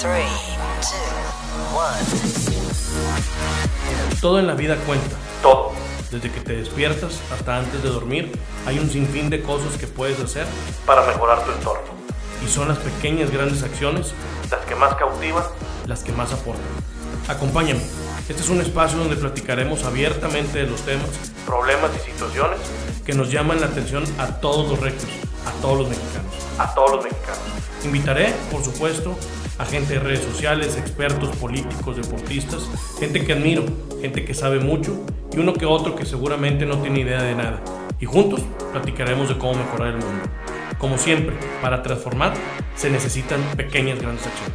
3, 2, 1. Todo en la vida cuenta. Todo. Desde que te despiertas hasta antes de dormir, hay un sinfín de cosas que puedes hacer para mejorar tu entorno. Y son las pequeñas grandes acciones las que más cautivan, las que más aportan. Acompáñame. Este es un espacio donde platicaremos abiertamente de los temas, problemas y situaciones que nos llaman la atención a todos los rectos, a todos los mexicanos, a todos los mexicanos. Invitaré, por supuesto, a gente de redes sociales, expertos, políticos, deportistas, gente que admiro, gente que sabe mucho y uno que otro que seguramente no tiene idea de nada. Y juntos platicaremos de cómo mejorar el mundo. Como siempre, para transformar se necesitan pequeñas grandes acciones.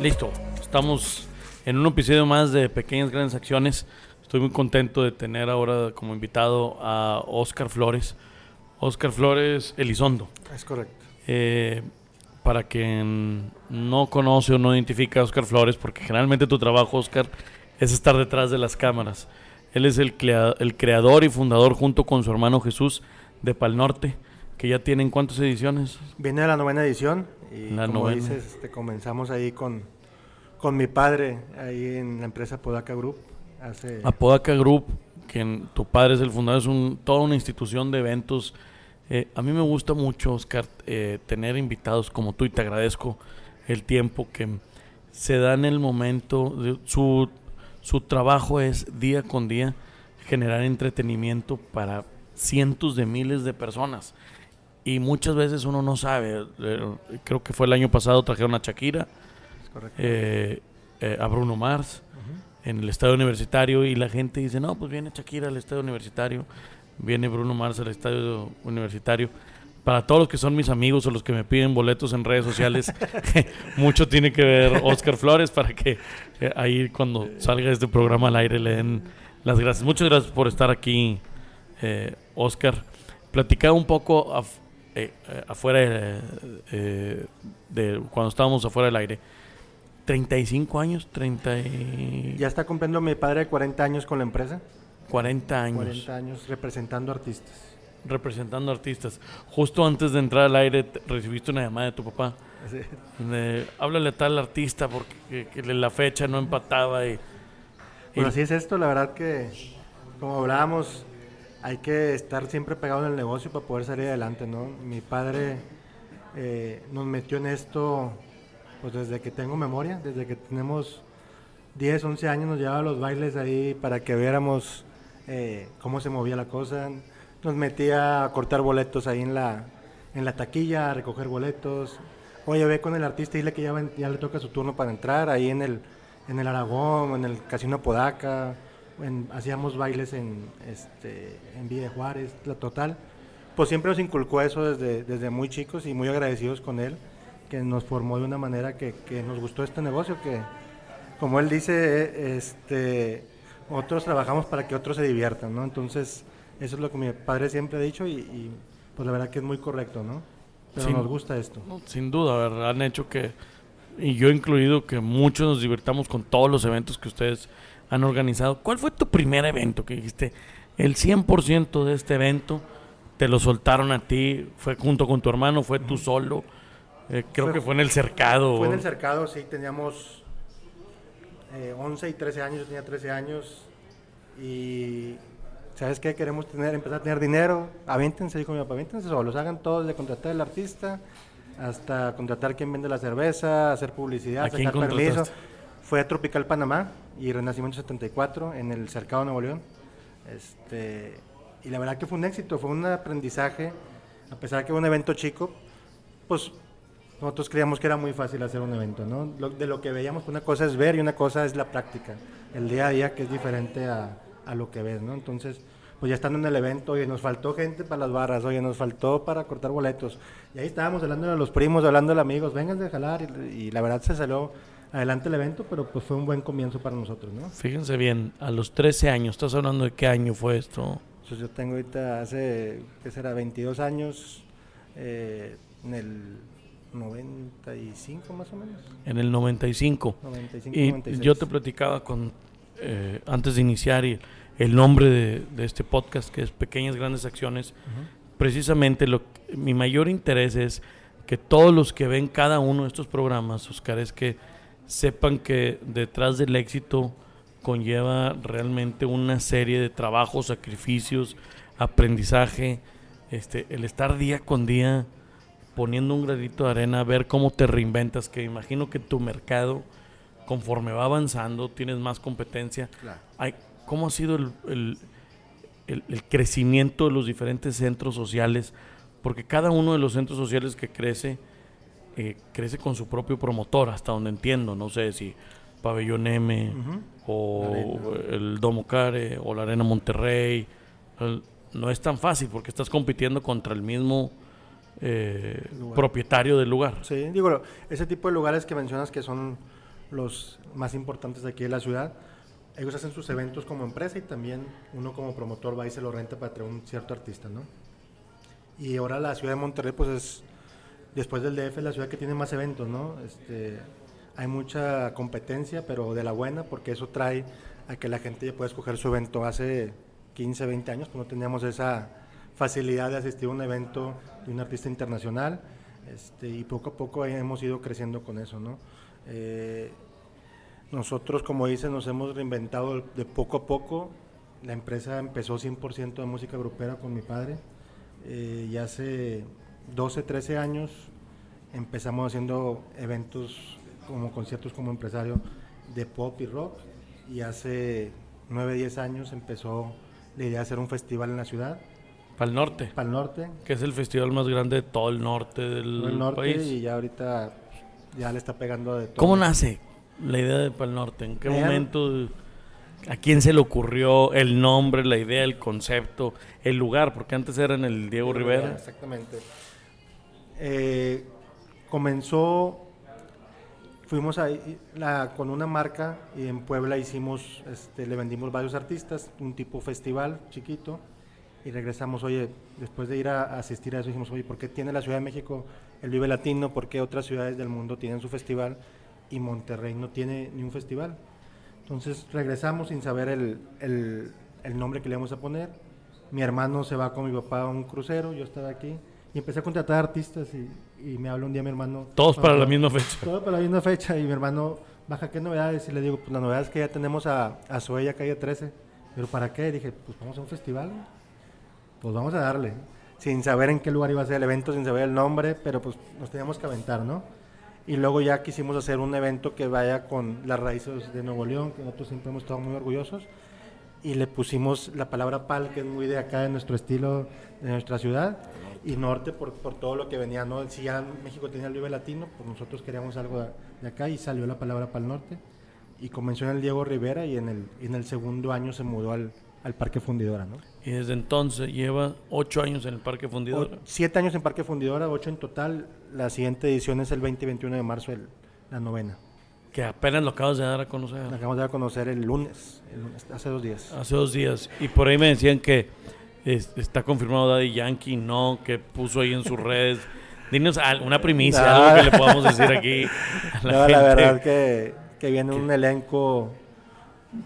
Listo, estamos en un episodio más de Pequeñas Grandes Acciones. Estoy muy contento de tener ahora como invitado a Oscar Flores. Oscar Flores Elizondo. Es correcto. Eh, para quien no conoce o no identifica a Oscar Flores, porque generalmente tu trabajo, Oscar, es estar detrás de las cámaras. Él es el, crea- el creador y fundador, junto con su hermano Jesús, de Pal Norte, que ya tienen cuántas ediciones? Viene la novena edición y La como novena. dices, este, comenzamos ahí con, con mi padre, ahí en la empresa Podaca Group. Hace, Apodaca Group, que en- tu padre es el fundador, es un, toda una institución de eventos. Eh, a mí me gusta mucho, Oscar, eh, tener invitados como tú y te agradezco el tiempo que se da en el momento. de- su, su trabajo es día con día generar entretenimiento para cientos de miles de personas. Y muchas veces uno no sabe. eh, creo que fue el año pasado, trajeron a Shakira, eh, eh, a Bruno Mars en el estadio universitario y la gente dice, no, pues viene Shakira al estadio universitario, viene Bruno Mars al estadio universitario. Para todos los que son mis amigos o los que me piden boletos en redes sociales, mucho tiene que ver Oscar Flores para que eh, ahí cuando salga este programa al aire le den las gracias. Muchas gracias por estar aquí, eh, Oscar. Platicaba un poco eh, eh, afuera de, de cuando estábamos afuera del aire. 35 años, 30 y Ya está cumpliendo mi padre 40 años con la empresa. 40 años 40 años representando artistas. representando artistas. Justo antes de entrar al aire te- recibiste una llamada de tu papá. De, háblale a tal artista porque que- que la fecha no empataba y, y- así es esto, la verdad que, como hablábamos, hay que estar siempre pegado en el negocio para poder salir adelante, ¿no? Mi padre eh, nos metió en esto, pues desde que tengo memoria, desde que tenemos 10, 11 años, nos llevaba a los bailes ahí para que viéramos eh, cómo se movía la cosa. Nos metía a cortar boletos ahí en la, en la taquilla, a recoger boletos. Oye, ve con el artista y dile que ya, le toca su turno para entrar ahí en el, en el Aragón, en el Casino Podaca. hacíamos bailes en, este, en Villa de Juárez, la total. Pues siempre nos inculcó eso desde, desde muy chicos y muy agradecidos con él, que nos formó de una manera que, que nos gustó este negocio, que como él dice, eh, este, otros trabajamos para que otros se diviertan, ¿no? Entonces, eso es lo que mi padre siempre ha dicho y, y, pues la verdad que es muy correcto, ¿no? Pero nos gusta esto. sin duda ¿verdad? han hecho que, y yo incluido, que muchos nos divirtamos con todos los eventos que ustedes han organizado. ¿Cuál fue tu primer evento que dijiste? El 100% de este evento te lo soltaron a ti, fue junto con tu hermano, fue tú solo. Eh, creo Fue- que fue en el cercado. Fue en el cercado, sí, teníamos eh, 11 y 13 años, yo tenía 13 años y ¿sabes qué? Queremos tener, empezar a tener dinero, aviéntense, dijo mi papá, aviéntense solos, hagan todo, de contratar al artista hasta contratar quien vende la cerveza, hacer publicidad, ¿A sacar? Fue a Tropical Panamá y Renacimiento 74 en el cercado Nuevo León. Este, y la verdad que fue un éxito, fue un aprendizaje, a pesar de que fue un evento chico, pues nosotros creíamos que era muy fácil hacer un evento, ¿no? Lo- de lo que veíamos, una cosa es ver y una cosa es la práctica, el día a día que es diferente a, a lo que ves, ¿no? Entonces, pues ya estando en el evento, oye, nos faltó gente para las barras, oye, nos faltó para cortar boletos. Y ahí estábamos hablando a los primos, hablando a los amigos, vengan de jalar. Y, y la verdad se salió adelante el evento, pero pues fue un buen comienzo para nosotros, ¿no? Fíjense bien, a los 13 años, ¿estás hablando de qué año fue esto? Entonces yo tengo ahorita hace, ¿qué será? 22 años, eh, en el 95 más o menos. En el 95. 95, Y 96. yo te platicaba con, eh, antes de iniciar y el nombre de, de este podcast, que es Pequeñas Grandes Acciones, precisamente lo, mi mayor interés es que todos los que ven cada uno de estos programas, Oscar, es que sepan que detrás del éxito conlleva realmente una serie de trabajos, sacrificios, aprendizaje, este, el estar día con día poniendo un granito de arena, ver cómo te reinventas, que imagino que tu mercado, conforme va avanzando, tienes más competencia. Hay, ¿Cómo ha sido el, el, crecimiento de los diferentes centros sociales? Porque cada uno de los centros sociales que crece, eh, crece con su propio promotor, hasta donde entiendo. No sé si Pabellón M, o el Domo Care, o la Arena Monterrey. no es tan fácil porque estás compitiendo contra el mismo eh, propietario del lugar. Sí, digo, ese tipo de lugares que mencionas que son los más importantes de aquí de la ciudad, ellos hacen sus eventos como empresa y también uno como promotor va y se lo renta para traer un cierto artista, ¿no? Y ahora la ciudad de Monterrey, pues es, después del DF, la ciudad que tiene más eventos, ¿no? Este, hay mucha competencia, pero de la buena, porque eso trae a que la gente ya pueda escoger su evento. Hace 15, 20 años, pues no teníamos esa facilidad de asistir a un evento de un artista internacional, este, y poco a poco hemos ido creciendo con eso, ¿no? Eh, nosotros, como dice, nos hemos reinventado de poco a poco. La empresa empezó 100% de música grupera con mi padre. Eh, y hace 12, 13 años empezamos haciendo eventos como conciertos como empresario de pop y rock. Y hace 9, 10 años empezó la idea de hacer un festival en la ciudad. Para el norte. Para el norte. Que es el festival más grande de todo el norte del el norte Y ya ahorita ya le está pegando de todo. ¿Cómo nace? la idea de Pal Norte? ¿En qué momento, a quién se le ocurrió el nombre, la idea, el concepto, el lugar? Porque antes era en el Diego, Rivera. Exactamente. Eh, comenzó, fuimos ahí la, con una marca y en Puebla hicimos, este, le vendimos varios artistas, un tipo festival chiquito y regresamos, oye, después de ir a, asistir a eso, dijimos, oye, ¿por qué tiene la Ciudad de México el Vive Latino? ¿Por qué otras ciudades del mundo tienen su festival? y Monterrey no tiene ni un festival. Entonces regresamos sin saber el, el, nombre que le vamos a poner. Mi hermano se va con mi papá a un crucero, yo estaba aquí y empecé a contratar artistas y, y me habló un día mi hermano. Todos para la misma fecha. Todos para la misma fecha y mi hermano baja, ¿qué novedades? Y le digo, pues la novedad es que ya tenemos a, a Zoella calle 13. Pero ¿para qué? dije, pues vamos a un festival. Pues vamos a darle. Sin saber en qué lugar iba a ser el evento, sin saber el nombre, pero pues nos teníamos que aventar, ¿no? Y luego ya quisimos hacer un evento que vaya con las raíces de Nuevo León, que nosotros siempre hemos estado muy orgullosos. Y le pusimos la palabra pal, que es muy de acá, de nuestro estilo, de nuestra ciudad. Y norte por, por todo lo que venía, ¿no? Si ya México tenía el Vive Latino, pues nosotros queríamos algo de, acá y salió la palabra pal norte. Y comenzó en el Diego Rivera y en el, en el segundo año se mudó al, al Parque Fundidora, ¿no? Y desde entonces lleva ocho años en el Parque Fundidora. siete años en Parque Fundidora, ocho en total. La siguiente edición es el 20 y 21 de marzo, la novena. Que apenas lo acabas de dar a conocer. Lo acabamos de dar a conocer el lunes, hace dos días. Hace dos días. Y por ahí me decían que está confirmado Daddy Yankee, no, que puso ahí en sus redes. Dinos una primicia, algo que le podamos decir aquí. A la, no, la verdad que, que viene un elenco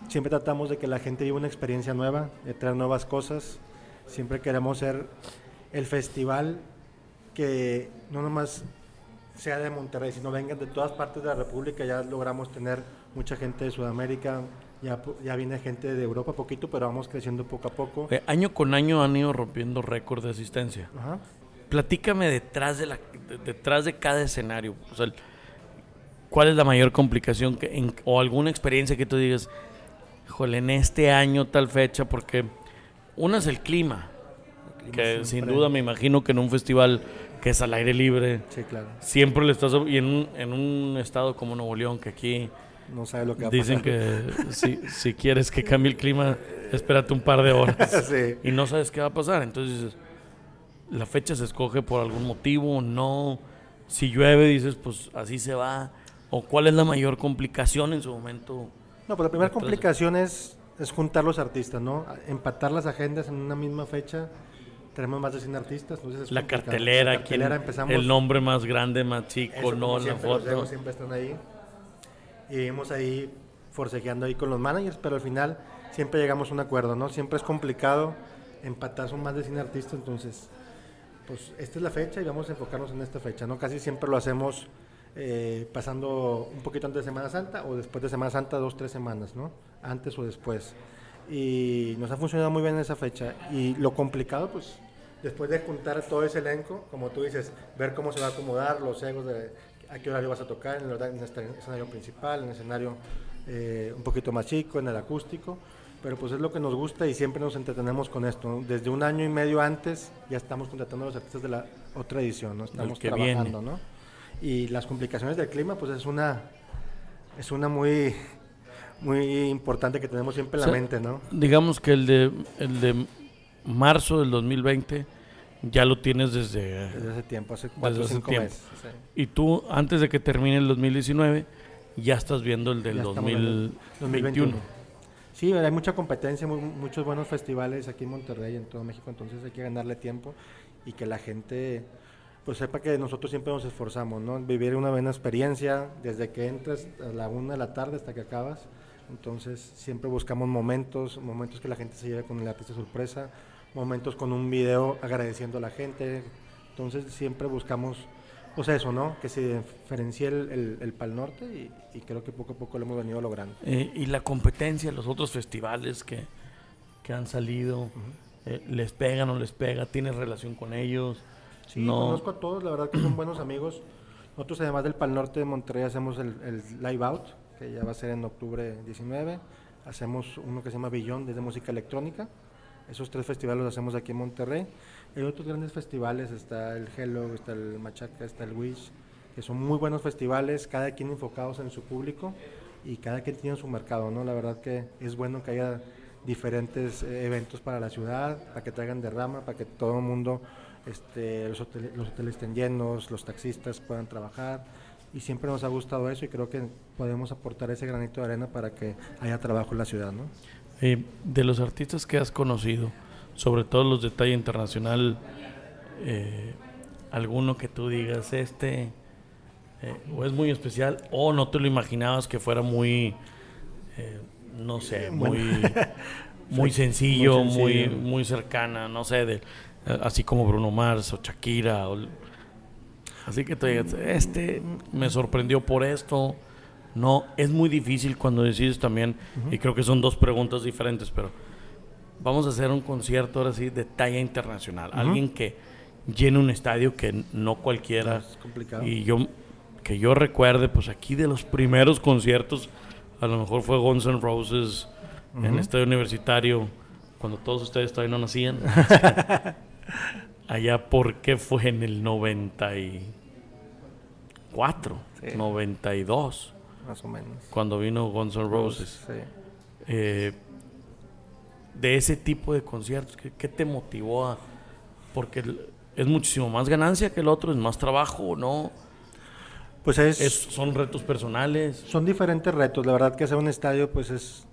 Siempre tratamos de que la gente viva una experiencia nueva, de traer nuevas cosas. Siempre queremos ser el festival que no nomás sea de Monterrey, sino vengan de todas partes de la República. Ya logramos tener mucha gente de Sudamérica, ya, ya viene gente de Europa poquito, pero vamos creciendo poco a poco. Eh, año con año han ido rompiendo récord de asistencia. Platícame detrás de, la, detrás de cada escenario. ¿Cuál es la mayor complicación que, o alguna experiencia que tú digas, híjole, en este año tal fecha, porque una es el clima, que sin duda me imagino que en un festival que es al aire libre, siempre le estás, y en un, en un estado como Nuevo León, que aquí no sabe lo que dicen que si, si, quieres que cambie el clima, espérate un par de horas. Y no sabes qué va a pasar, entonces la fecha se escoge por algún motivo, no, si llueve dices pues así se va, o cuál es la mayor complicación en su momento no, pues la primera complicación es, juntar los artistas, ¿no? Empatar las agendas en una misma fecha. Tenemos más de 100 artistas, entonces la cartelera, la cartelera empezamos, el nombre más grande, más chico, no, la foto. siempre están ahí. Y vimos ahí forcejeando ahí con los managers, pero al final siempre llegamos a un acuerdo, ¿no? Siempre es complicado empatar, son más de 100 artistas, entonces pues esta es la fecha y vamos a enfocarnos en esta fecha, ¿no? Casi siempre lo hacemos eh, pasando un poquito antes de Semana Santa o después de Semana Santa, dos, tres semanas, ¿no? Antes o después. Y nos ha funcionado muy bien esa fecha. Y lo complicado, pues, después de juntar todo ese elenco, como tú dices, ver cómo se va a acomodar, los egos de a qué horario vas a tocar, en el, en este escenario principal, en el escenario eh, un poquito más chico, en el acústico pero pues es lo que nos gusta y siempre nos entretenemos con esto. Desde un año y medio antes ya estamos contratando a los artistas de la otra edición, ¿no? Estamos trabajando, ¿no? Y las complicaciones del clima, pues es una, es una muy, muy importante que tenemos siempre en la mente, ¿no? Digamos que el de, el de marzo del 2020 ya lo tienes desde, desde hace tiempo, hace cuatro o cinco meses. Y tú, antes de que termine el 2019, ya estás viendo el del 2021. Sí, hay mucha competencia, muchos buenos festivales aquí en Monterrey, en todo México, entonces hay que ganarle tiempo y que la gente pues sepa que nosotros siempre nos esforzamos, ¿no? Vivir una buena experiencia desde que entras a la una de la tarde hasta que acabas. Entonces siempre buscamos momentos, momentos que la gente se lleve con el artista sorpresa, momentos con un video agradeciendo a la gente. Entonces siempre buscamos pues eso, ¿no? Que se diferencie el, el, Pal Norte y, creo que poco a poco lo hemos venido logrando. Eh, y la competencia, los otros festivales que, que han salido, eh, ¿les pegan o les pega? ¿Tienes relación con ellos? Sí, no. conozco a todos, la verdad que son buenos amigos. Nosotros además del Pal Norte de Monterrey hacemos el, el, Live Out, que ya va a ser en octubre 19. Hacemos uno que se llama Billón, desde música electrónica. Esos tres festivales los hacemos aquí en Monterrey. Hay otros grandes festivales, está el Hello, está el Machaca, está el Wish, que son muy buenos festivales, cada quien enfocados en su público y cada quien tiene su mercado, ¿no? La verdad que es bueno que haya diferentes eh, eventos para la ciudad, para que traigan derrama, para que todo el mundo, este, los, hoteles, los hoteles estén llenos, los taxistas puedan trabajar. Y siempre nos ha gustado eso y creo que podemos aportar ese granito de arena para que haya trabajo en la ciudad, ¿no? Eh, de los artistas que has conocido, sobre todo los de talla internacional, eh, alguno que tú digas, este, eh, o es muy especial, o no te lo imaginabas que fuera muy, eh, no sé, muy, muy, sencillo, muy, muy, cercana, no sé, de, así como Bruno Mars o Shakira. así que digas, este me sorprendió por esto. No, es muy difícil cuando decides también, y creo que son dos preguntas diferentes, pero vamos a hacer un concierto ahora sí de talla internacional. Alguien que llene un estadio que no cualquiera. Es complicado. Y yo, que yo recuerde, pues aquí de los primeros conciertos, a lo mejor fue Guns N' Roses en el estadio universitario, cuando todos ustedes todavía no nacían. Allá, ¿por qué fue en el 94? 92. Más o menos. Cuando vino Guns N' Roses. Sí. Eh, de ese tipo de conciertos? ¿Qué, te motivó a...? Porque es muchísimo más ganancia que el otro, es más trabajo, ¿no? Pues es, son retos personales. Son diferentes retos. La verdad que hacer un estadio, pues es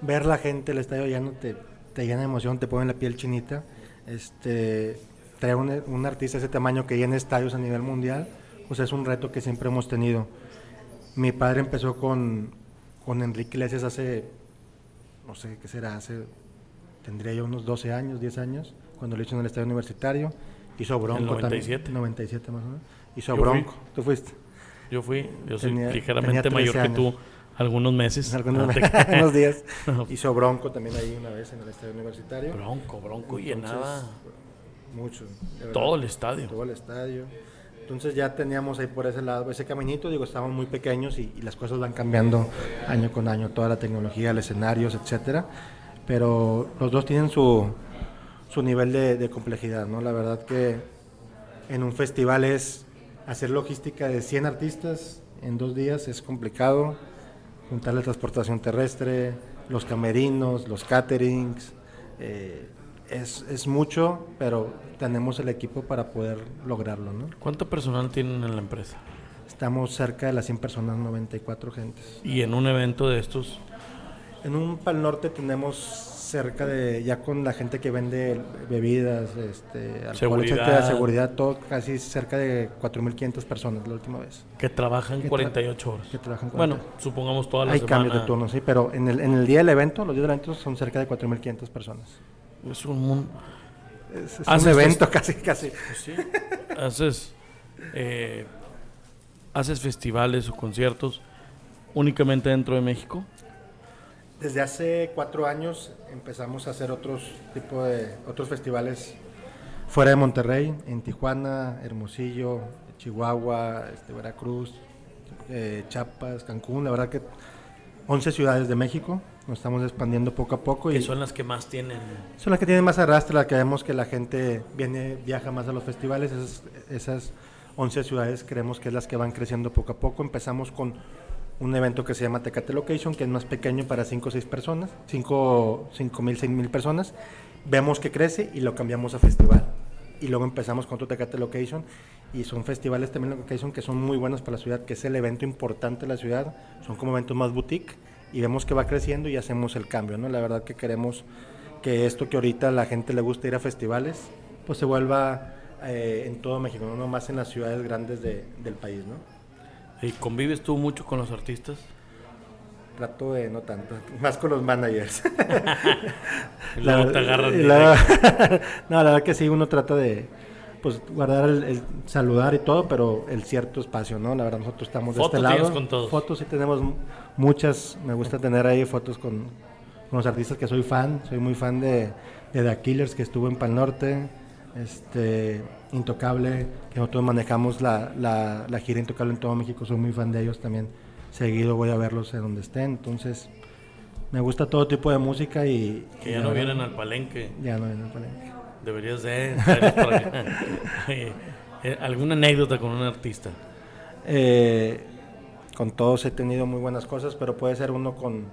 ver la gente, el estadio ya no te, te llena de emoción, te pone la piel chinita. Este, traer un, un, artista de ese tamaño que llene estadios a nivel mundial, pues es un reto que siempre hemos tenido. Mi padre empezó con, con Enrique Iglesias hace no sé qué será, hace, tendría yo unos 12 años, 10 años, cuando lo hizo en el estadio universitario. Hizo Bronco 97? también. 97 más o menos. Hizo Bronco. ¿Tú fuiste? Yo fui, yo soy ligeramente mayor que tú, algunos meses. Algunos, ah, unos días. Hizo Bronco también ahí una vez en el estadio universitario. Bronco, Bronco y llenaba. Mucho. Todo el estadio. Todo el estadio. Entonces ya teníamos ahí por ese lado, ese caminito, digo, estábamos muy pequeños y, las cosas van cambiando año con año, toda la tecnología, los escenarios, etcétera. Pero los dos tienen su, su nivel de, complejidad, ¿no? La verdad que en un festival es hacer logística de 100 artistas en dos días es complicado, juntar la transportación terrestre, los camerinos, los caterings, eh, es, es, mucho, pero tenemos el equipo para poder lograrlo. ¿no? ¿Cuánto personal tienen en la empresa? Estamos cerca de las 100 personas, 94 gentes. ¿Y en un evento de estos? En un Pal Norte tenemos cerca de, ya con la gente que vende bebidas, este, alcohol, seguridad. seguridad, todo casi cerca de 4.500 personas la última vez. Que trabajan 48 horas. Que trabajan 40. Bueno, supongamos todas las Hay cambios de turno, sí, pero en el, en el día del evento, los días del evento son cerca de 4.500 personas es un mundo. es, es un evento casi, casi. Pues sí, haces, eh, haces festivales o conciertos únicamente dentro de México. Desde hace cuatro años empezamos a hacer otros tipo de otros festivales fuera de Monterrey, en Tijuana, Hermosillo, Chihuahua, este, Veracruz, eh, Chiapas, Cancún. La verdad que 11 ciudades de México. Nos estamos expandiendo poco a poco y son las que más tienen. son las que tienen más arrastre, las que vemos que la gente viene, viaja más a los festivales. Esas, esas 11 ciudades creemos que es las que van creciendo poco a poco. Empezamos con un evento que se llama Tecate Location, que es más pequeño para 5 o 6 personas, 5 mil, 6 mil personas. Vemos que crece y lo cambiamos a festival. Y luego empezamos con otro Tecate Location. Y son festivales también Location que son muy buenos para la ciudad, que es el evento importante de la ciudad. Son como eventos más boutique. Y vemos que va creciendo y hacemos el cambio, ¿no? La verdad que queremos que esto que ahorita a la gente le gusta ir a festivales, pues se vuelva eh, en todo México, no más en las ciudades grandes de- del país, ¿no? ¿Y convives tú mucho con los artistas? Trato de no tanto, más con los managers. Luego te agarran luego- no, la verdad que sí, uno trata de pues guardar el, el saludar y todo, pero el cierto espacio, ¿no? La verdad nosotros estamos de este lado. con todos. Fotos sí tenemos muchas, me gusta tener ahí fotos con, con los artistas que soy fan, soy muy fan de, de The Killers que estuvo en Pal Norte, este Intocable, que nosotros manejamos la, la, la gira Intocable en todo México, soy muy fan de ellos también. Seguido voy a verlos en donde estén, entonces me gusta todo tipo de música y Que ya no verdad- vienen al palenque. ya no vienen al palenque. Deberías de eh, ¿Alguna anécdota con un artista? Eh, con todos he tenido muy buenas cosas, pero puede ser uno con,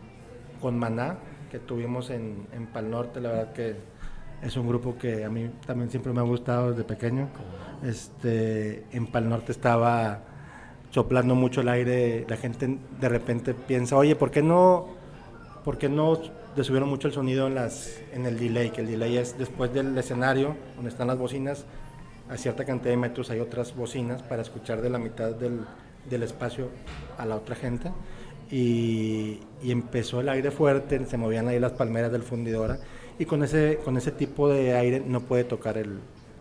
con Maná, que tuvimos en, en Pal Norte. La verdad que es un grupo que a mí también siempre me ha gustado desde pequeño. Este, en Pal Norte estaba soplando mucho el aire. La gente de repente piensa, oye, ¿por qué no, por qué no le mucho el sonido en, las, en el delay? Que el delay es después del escenario, donde están las bocinas, a cierta cantidad de metros hay otras bocinas para escuchar de la mitad del, del espacio a la otra gente. Y, y empezó el aire fuerte, se movían ahí las palmeras del fundidora. Y con ese, con ese tipo de aire no puede tocar el,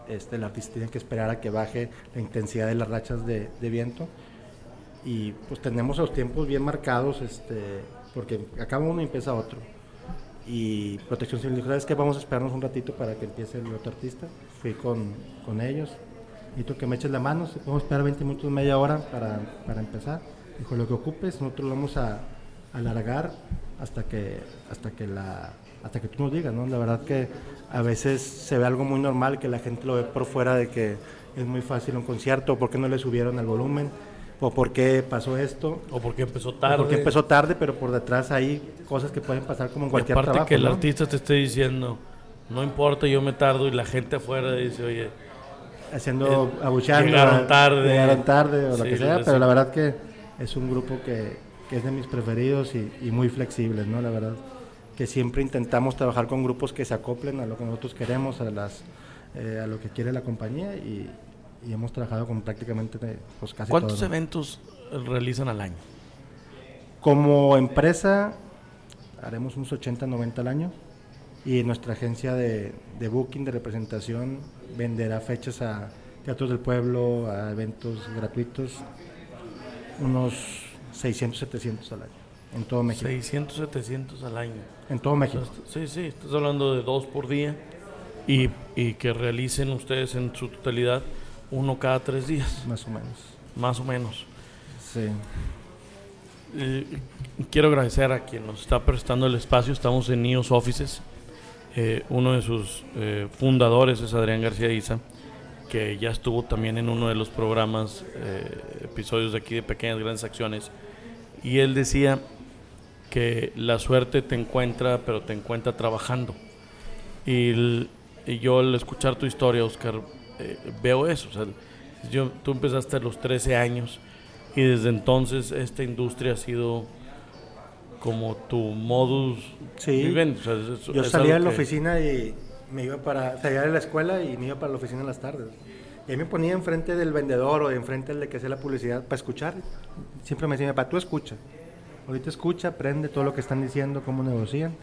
este, el artista, tiene que esperar a que baje la intensidad de las rachas de, viento. Y pues tenemos los tiempos bien marcados, este, porque acaba uno y empieza otro. Y Protección Civil dijo, ¿sabes qué? Vamos a esperarnos un ratito para que empiece el otro artista. Fui con, con ellos. Necesito que me eches la mano, podemos esperar 20 minutos, media hora para, para empezar. Dijo, lo que ocupes, nosotros lo vamos a alargar hasta que, hasta que la hasta que tú nos digas, ¿no? La verdad que a veces se ve algo muy normal que la gente lo ve por fuera de que es muy fácil un concierto, por qué no le subieron el volumen, o por qué pasó esto, ¿O porque empezó o tarde? porque empezó tarde, pero por detrás hay cosas que pueden pasar como en Y cualquier aparte trabajo. que el ¿no? artista te esté diciendo, no importa, yo me tardo, y la gente afuera dice, oye, haciendo Eh, abuchando, llegaron tarde. llegaron tarde o lo Sí, que sea, pero la verdad que es un grupo que, que es de mis preferidos y, y muy flexibles, ¿no? La verdad que siempre intentamos trabajar con grupos que se acoplen a lo que nosotros queremos, a las eh, a lo que quiere la compañía y, y hemos trabajado con prácticamente eh, pues casi ¿cuántos todos, ¿no? eventos realizan al año? Como empresa haremos unos 80, 90 al año y nuestra agencia de, de booking, de representación, venderá fechas a teatros del pueblo, a eventos gratuitos, unos 600, 700 al año, en todo México. 600, 700 al año. En todo México. Sí, sí, estás hablando de dos por día y, y que realicen ustedes en su totalidad uno cada tres días, Más o menos. más o menos. Sí. Eh, quiero agradecer a quien nos está prestando el espacio. Estamos en NIOS Offices. Eh, uno de sus eh, fundadores es Adrián García Isa, que ya estuvo también en uno de los programas, eh, episodios de aquí de Pequeñas Grandes Acciones. Y él decía que la suerte te encuentra, pero te encuentra trabajando. Y, el- y yo al escuchar tu historia, Oscar, eh, veo eso. O sea, yo, tú empezaste a los 13 años y desde entonces esta industria ha sido como tu modus Sí. vivendi. O sea, es- Yo es salía de la que- oficina y me iba para, salía de la escuela y me iba para la oficina en las tardes. Y ahí me ponía enfrente del vendedor o enfrente del que hacía la publicidad para escuchar. Siempre me decía, para tú escucha. Ahorita escucha, aprende todo lo que están diciendo, cómo negocian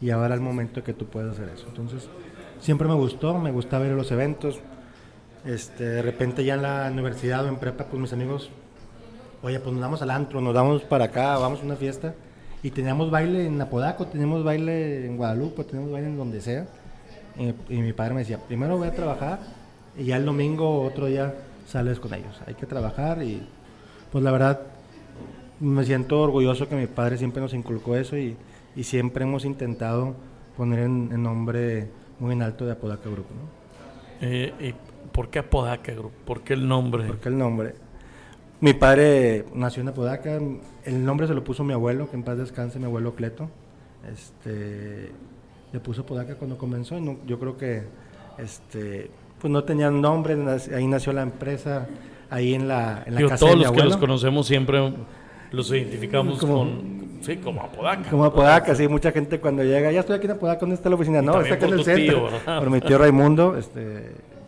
y ahora es el momento que tú puedes hacer eso. Entonces, siempre me gustó, me gustaba ir a los eventos. Este, de repente ya en la universidad o en prepa, pues mis amigos, oye, pues nos damos al antro, nos damos para acá, vamos a una fiesta. Y teníamos baile en Apodaco, teníamos baile en Guadalupe, teníamos baile en donde sea. Y, y mi padre me decía, primero voy a trabajar y ya el domingo otro día sales con ellos. Hay que trabajar y pues la verdad me siento orgulloso que mi padre siempre nos inculcó eso y, y siempre hemos intentado poner en, en nombre muy en alto de Apodaca Grupo. ¿no? Eh, ¿Y por qué Apodaca Group? ¿Por qué el nombre? Porque el nombre. Mi padre nació en Apodaca, el nombre se lo puso mi abuelo, que en paz descanse, mi abuelo Cleto. Este, le puso Apodaca cuando comenzó y no- yo creo que este, pues no tenían nombre, ahí nació la empresa, ahí en la, en la Digo, casa todos de mi los que los conocemos siempre los identificamos Como- con. Sí, como Apodaca. Como Apodaca, sí, mucha gente cuando llega, ya estoy aquí en Apodaca, ¿dónde está la oficina? No, está acá en el tío, centro. ¿verdad? por mi tío Raimundo, este,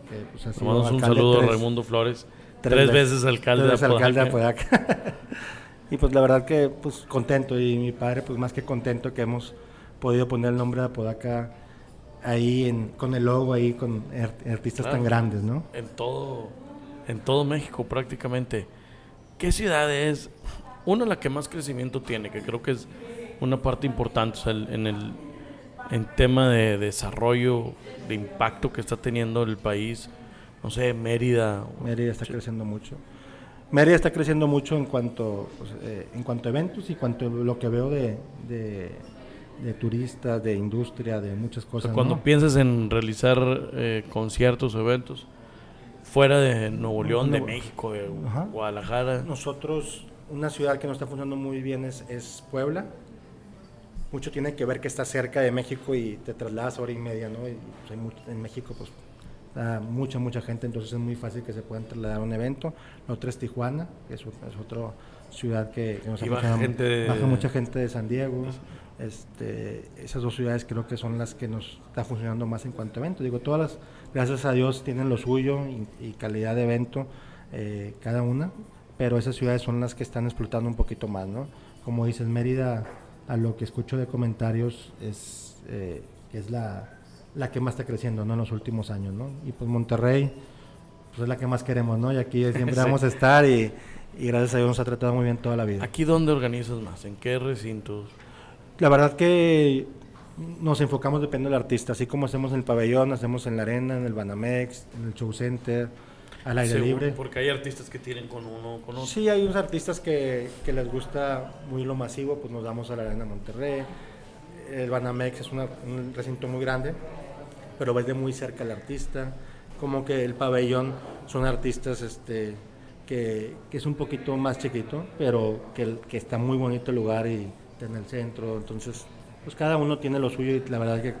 que pues ha sido un saludo a tres- Raimundo Flores. tres Tres, veces alcalde tres de veces Apodaca. alcalde de Apodaca. y pues la verdad que pues contento y mi padre pues más que contento que hemos podido poner el nombre de Apodaca ahí en, con el logo ahí con ar- artistas Claro. tan grandes, ¿no? En todo, en todo México prácticamente. ¿Qué ciudad es? Una la que más crecimiento tiene, que creo que es una parte importante o sea, el- en el en tema de desarrollo, de impacto que está teniendo el país. No sé, Mérida. Mérida está creciendo mucho. Mérida está creciendo mucho en cuanto pues, eh, en cuanto a eventos y cuanto a lo que veo de, de, de turistas, de industria, de muchas O sea, cosas. cuando ¿no? piensas en realizar eh, conciertos o eventos fuera de Nuevo León, de México, de Ajá. Guadalajara. Nosotros, una ciudad que nos está funcionando muy bien es, es Puebla. Mucho tiene que ver que está cerca de México y te trasladas hora y media, ¿no? Y pues, hay mucho- en México, pues, está mucha, mucha gente, entonces es muy fácil que se puedan trasladar a un evento. La otra es Tijuana, que es, otra ciudad que, que nos Y ha baja gente de- baja mucha gente de San Diego. Este, esas dos ciudades creo que son las que nos está funcionando más en cuanto a eventos. Digo, todas las, gracias a Dios, tienen lo suyo y, y calidad de evento eh, cada una, pero esas ciudades son las que están explotando un poquito más, ¿no? Como dices, Mérida, a lo que escucho de comentarios, es eh, es la, la que más está creciendo, ¿no? En los últimos años, ¿no? Y pues Monterrey, pues es la que más queremos, ¿no? Y aquí siempre Sí. vamos a estar y, y gracias a Dios nos ha tratado muy bien toda la vida. ¿Aquí dónde organizas más? ¿En qué recintos? La verdad que nos enfocamos depende del artista, así como hacemos en el pabellón, hacemos en la arena, en el Banamex, en el show center, al aire Según- libre. Porque hay artistas que tienen con uno, con otro. Sí, hay unos artistas que, que les gusta muy lo masivo, pues nos damos a la arena Monterrey. El Banamex es una- un recinto muy grande, pero ves de muy cerca al artista. Como que el pabellón son artistas este, que, que es un poquito más chiquito, pero que, que está muy bonito el lugar y está en el centro. Entonces, pues cada uno tiene lo suyo y la verdad que,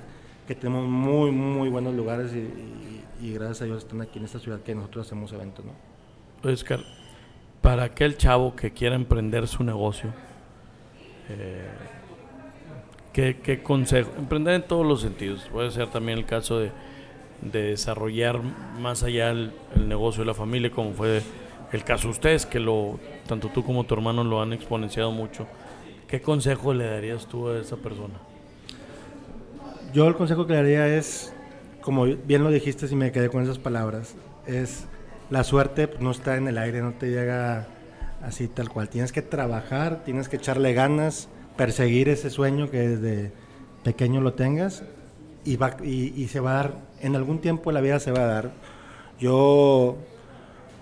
que tenemos muy, muy buenos lugares y, y- y gracias a Dios están aquí en esta ciudad que nosotros hacemos eventos, ¿no? Oscar, para aquel chavo que quiera emprender su negocio, eh, ¿qué, qué consejo? Emprender en todos los sentidos. Puede ser también el caso de, de desarrollar más allá el, el negocio de la familia, como fue el caso de ustedes, que lo tanto tú como tu hermano lo han exponenciado mucho. ¿Qué consejo le darías tú a esa persona? Yo el consejo que le daría es, como bien lo dijiste y me quedé con esas palabras, es la suerte pues, no está en el aire, no te llega así tal cual. Tienes que trabajar, tienes que echarle ganas, perseguir ese sueño que desde pequeño lo tengas y, va, y, y se va a dar, en algún tiempo la vida se va a dar. Yo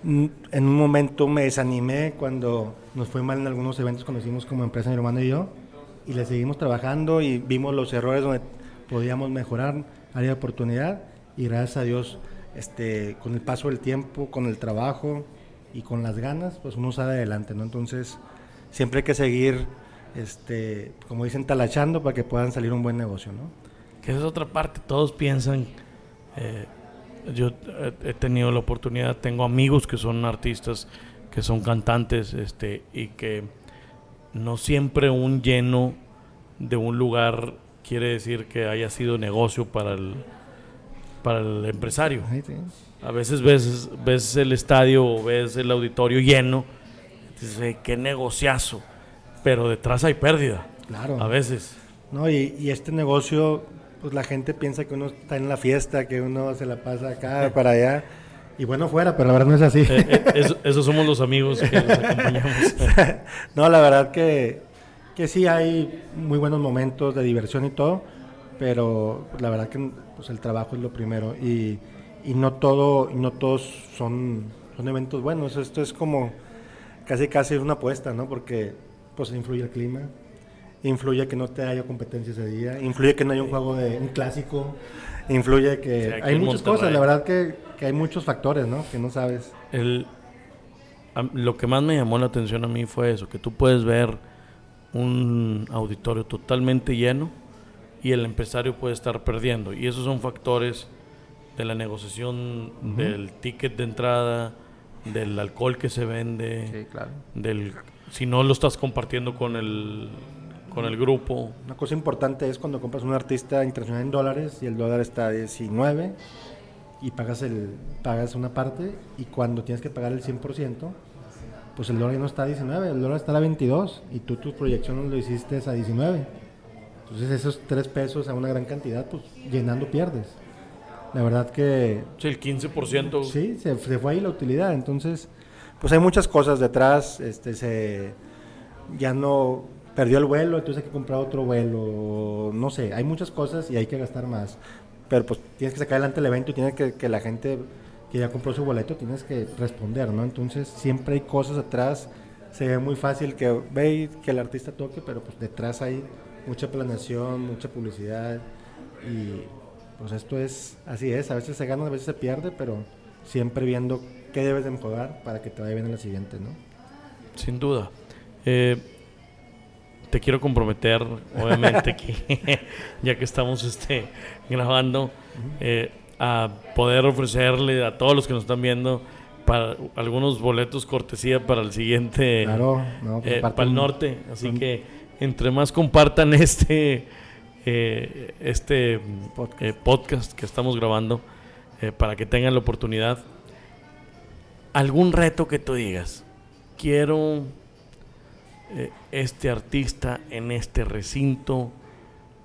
mm, en un momento me desanimé cuando nos fue mal en algunos eventos cuando hicimos como empresa mi hermano y yo y le seguimos trabajando y vimos los errores donde podíamos mejorar, área de oportunidad y gracias a Dios este con el paso del tiempo, con el trabajo y con las ganas, pues uno sale adelante, ¿no? Entonces, siempre hay que seguir este, como dicen talachando para que puedan salir un buen negocio, ¿no? Que esa es otra parte, todos piensan, eh, yo he tenido la oportunidad, tengo amigos que son artistas, que son cantantes, este, y que no siempre un lleno de un lugar quiere decir que haya sido negocio para el, para el empresario. A veces ves, ves el estadio o ves el auditorio lleno, dices, "Eh, qué negociazo, pero detrás hay pérdida, Claro. a veces. No, y, y este negocio pues la gente piensa que uno está en la fiesta, que uno se la pasa acá, para allá. Y bueno, fuera, pero la verdad no es así. Eh, eh, eso- esos somos los amigos que los acompañamos. no, la verdad que, que sí hay muy buenos momentos de diversión y todo, pero la verdad que pues, el trabajo es lo primero y, y no todo no todos son, son eventos buenos. Esto es como casi casi una apuesta, ¿no? Porque pues influye el clima, influye que no te haya competencia ese día, influye que no haya un juego de un clásico, influye que hay muchas cosas, la verdad que, que hay muchos factores, ¿no? Que no sabes. El, a- lo que más me llamó la atención a mí fue eso, que tú puedes ver un auditorio totalmente lleno y el empresario puede estar perdiendo. Y esos son factores de la negociación, del ticket de entrada, del alcohol que se vende, claro. del si no lo estás compartiendo con el con el grupo. Una cosa importante es cuando compras un artista internacional en dólares y el dólar está a 19 y pagas, el, pagas una parte y cuando tienes que pagar el 100%, pues el dólar ya no está a 19, el dólar está a 22 y tú tu proyección lo hiciste a 19. Entonces esos tres pesos a una gran cantidad, pues llenando pierdes. La verdad que Sí, el 15%. Sí, se, se fue ahí la utilidad. Entonces, pues hay muchas cosas detrás. Este, se ya no perdió el vuelo, entonces hay que comprar otro vuelo. No sé, hay muchas cosas y hay que gastar más. Pero pues tienes que sacar adelante el evento y tienes que que la gente que ya compró su boleto tienes que responder, ¿no? Entonces siempre hay cosas atrás. Se ve muy fácil que ve que el artista toque, pero pues detrás hay mucha planeación, mucha publicidad y pues esto es, así es, a veces se gana, a veces se pierde, pero siempre viendo qué debes de mejorar para que te vaya bien en la siguiente, ¿no? Sin duda. Eh, te quiero comprometer, obviamente, que ya que estamos este, grabando, eh, a poder ofrecerle a todos los que nos están viendo para algunos boletos cortesía para el siguiente Claro, no, pues eh, para el norte. Así un- que entre más compartan este eh, este Podcast. eh, podcast que estamos grabando para que tengan la oportunidad. Algún reto que tú digas, quiero este artista en este recinto,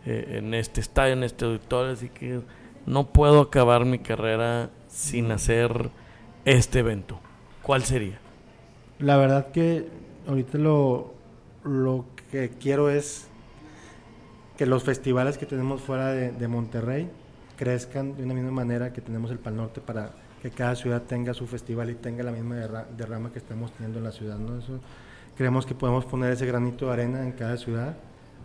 en este estadio, en este auditorio, así que no puedo acabar mi carrera sin hacer este evento. ¿Cuál sería? La verdad que ahorita lo, lo que quiero es que los festivales que tenemos fuera de, de Monterrey crezcan de una misma manera que tenemos el Pal Norte para que cada ciudad tenga su festival y tenga la misma derra- derrama que estamos teniendo en la ciudad. ¿no? Eso, creemos que podemos poner ese granito de arena en cada ciudad,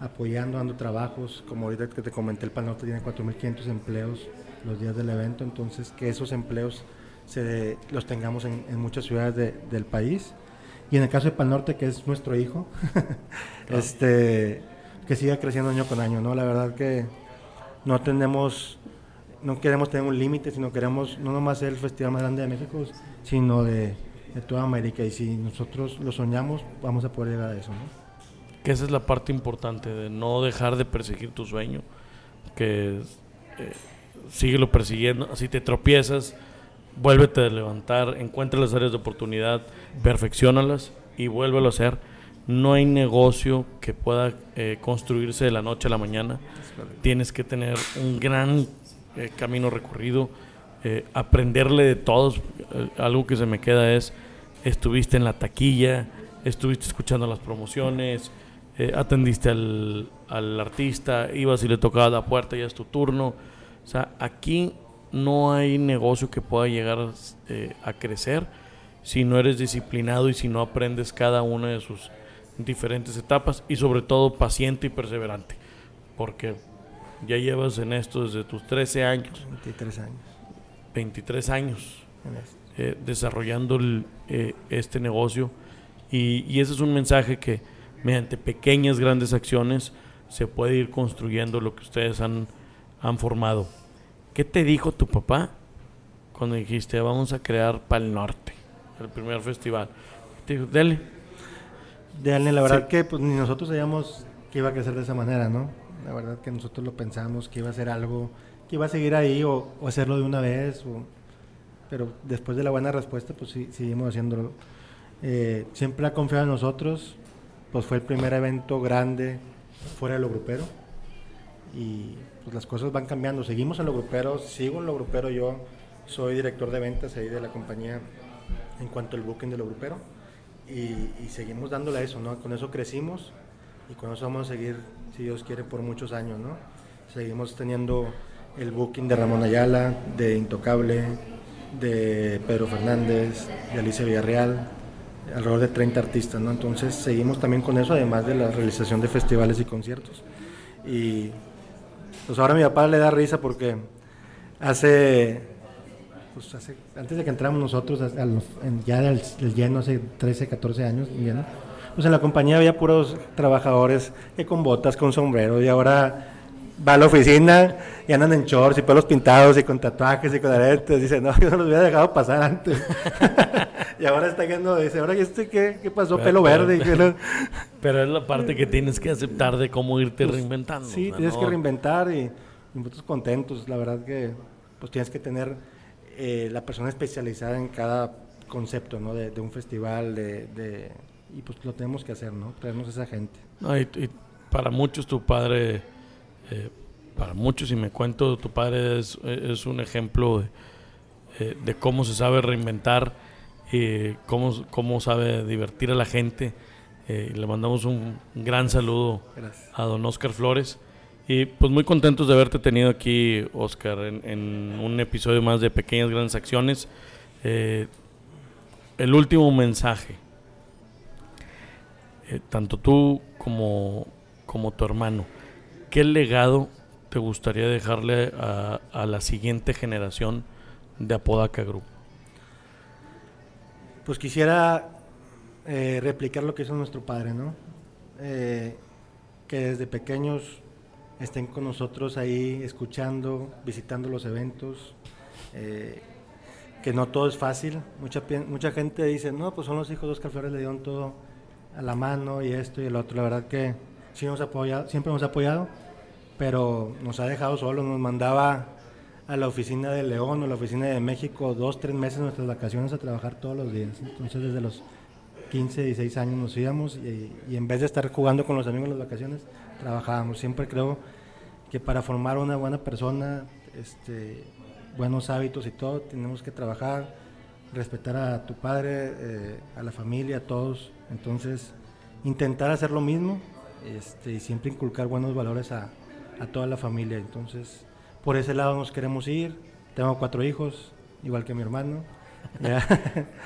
apoyando, dando trabajos, como ahorita que te comenté, el Pal Norte tiene 4.500 empleos los días del evento, entonces que esos empleos se, los tengamos en, en muchas ciudades de- del país. Y en el caso de Pal Norte, que es nuestro hijo, este, que siga creciendo año con año, ¿no? La verdad que no tenemos, no queremos tener un límite, sino queremos no nomás ser el festival más grande de México, sino de, de toda América. Y si nosotros lo soñamos, vamos a poder llegar a eso, ¿no? Que esa es la parte importante de no dejar de perseguir tu sueño, que eh, síguelo persiguiendo, si te tropiezas, vuélvete a levantar, encuentra las áreas de oportunidad, perfeccionalas y vuélvelo a hacer. No hay negocio que pueda eh, construirse de la noche a la mañana. Tienes que tener un gran eh, camino recorrido, eh, aprenderle de todos. Eh, algo que se me queda es, estuviste en la taquilla, estuviste escuchando las promociones, eh, atendiste al, al artista, ibas y le tocabas la puerta, ya es tu turno. O sea, aquí no hay negocio que pueda llegar eh, a crecer si no eres disciplinado y si no aprendes cada una de sus diferentes etapas y sobre todo paciente y perseverante. Porque ya llevas en esto desde tus 13 años, 23 años. 23 años eh, desarrollando el, eh, este negocio y, y ese es un mensaje que mediante pequeñas grandes acciones se puede ir construyendo lo que ustedes han, han formado. ¿Qué te dijo tu papá cuando dijiste vamos a crear Pal Norte, el primer festival? Te dijo, dale, De Allen, la verdad Sí. que pues, ni nosotros sabíamos que iba a crecer de esa manera, ¿no? La verdad que nosotros lo pensamos, que iba a ser algo, que iba a seguir ahí o, o hacerlo de una vez, o- pero después de la buena respuesta, pues sí, seguimos haciéndolo. Eh, siempre ha confiado en nosotros, pues fue el primer evento grande fuera de lo grupero y pues las cosas van cambiando. Seguimos en lo grupero, sigo en lo grupero yo, soy director de ventas ahí de la compañía en cuanto al booking de lo grupero y, y seguimos dándole a eso, ¿no? Con eso crecimos y con eso vamos a seguir, si Dios quiere, por muchos años, ¿no? Seguimos teniendo el booking de Ramón Ayala, de Intocable, de Pedro Fernández, de Alicia Villarreal, alrededor de 30 artistas, ¿no? Entonces seguimos también con eso, además de la realización de festivales y conciertos. Y pues ahora a mi papá le da risa porque hace, pues hace antes de que entramos nosotros, a- los- en- ya del, del lleno, hace 13, 14 años, lleno, pues en la compañía había puros trabajadores que con botas, con sombrero, y ahora va a la oficina y andan en shorts y pelos pintados y con tatuajes y con aretes. Dice, no, yo no los hubiera dejado pasar antes. y ahora está yendo, dice, ahora, ¿y este qué, qué pasó? Pero- Pelo pero- verde. No- Pero es la parte que tienes que aceptar de cómo irte reinventando. Pues, Sí, o sea, tienes no- que reinventar y, y nosotros contentos. La verdad que pues tienes que tener eh, la persona especializada en cada concepto, ¿no? De, de un festival, de, de- y pues lo tenemos que hacer, ¿no? Traernos esa gente. No, y, y para muchos tu padre, eh, para muchos, y me cuento, tu padre es, es un ejemplo de, eh, de cómo se sabe reinventar, y cómo, cómo sabe divertir a la gente. Eh, le mandamos un gran saludo Gracias. a don Oscar Flores. Y pues muy contentos de haberte tenido aquí, Oscar, en, en un episodio más de Pequeñas Grandes Acciones. Eh, el último mensaje. Eh, tanto tú como, como tu hermano, ¿qué legado te gustaría dejarle a, la siguiente generación de Apodaca Group? Pues quisiera eh, replicar lo que hizo nuestro padre, ¿no? Eh, que desde pequeños estén con nosotros ahí escuchando, visitando los eventos, eh, que no todo es fácil. Mucha, mucha gente dice, no, pues son los hijos de Oscar Flores, le dieron todo a la mano y esto y el otro. La verdad que sí nos apoyado, siempre ha apoyado, pero nos ha dejado solos, nos mandaba a la oficina de León o la oficina de México dos, tres meses nuestras vacaciones a trabajar todos los días. Entonces desde los 15, 16 años nos íbamos y, y en vez de estar jugando con los amigos en las vacaciones, trabajábamos. Siempre creo que para formar una buena persona, este, buenos hábitos y todo, tenemos que trabajar, respetar a tu padre, eh, a la familia, a todos. Entonces, intentar hacer lo mismo este, y siempre inculcar buenos valores a, a toda la familia. Entonces, por ese lado nos queremos ir. Tengo cuatro hijos, igual que mi hermano. ¿ya?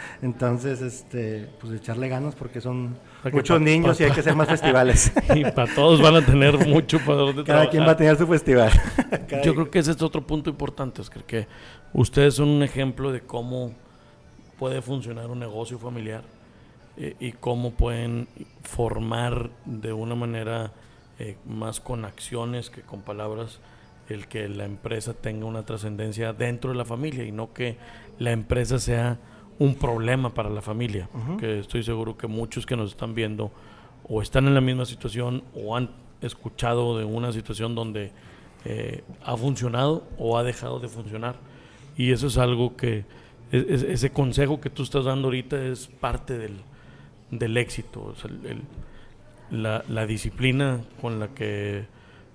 Entonces, este, pues echarle ganas porque son muchos pa- niños y hay que hacer más festivales. Y para todos van a tener mucho para Cada quien va a tener su festival. Cada Yo creo que ese es otro punto importante, Oscar, que ustedes son un ejemplo de cómo puede funcionar un negocio familiar eh, y cómo pueden formar de una manera eh, más con acciones que con palabras el que la empresa tenga una trascendencia dentro de la familia y no que la empresa sea un problema para la familia. Ujú. Que estoy seguro que muchos que nos están viendo o están en la misma situación o han escuchado de una situación donde eh, ha funcionado o ha dejado de funcionar. Y eso es algo que, es- es- ese consejo que tú estás dando ahorita es parte del, del éxito. O sea, el- el- la, la disciplina con la que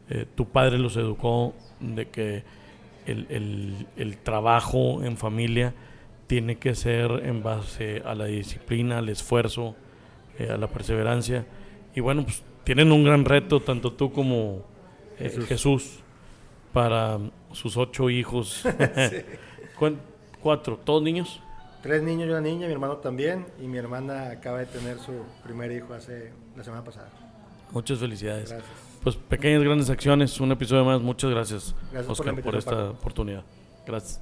eh, tu padre los educó, de que el, el- el trabajo en familia tiene que ser en base a la disciplina, al esfuerzo, eh, a la perseverancia. Y bueno, pues tienen un gran reto, tanto tú como eh, Jesús. Jesús. para sus ocho hijos. ¿Cuán- Cuatro, ¿todos niños? Tres niños y una niña, mi hermano también, y mi hermana acaba de tener su primer hijo hace la semana pasada. Muchas felicidades. Gracias. Pues pequeñas grandes acciones, un episodio más. Muchas gracias, Oscar, por, esta oportunidad. Gracias.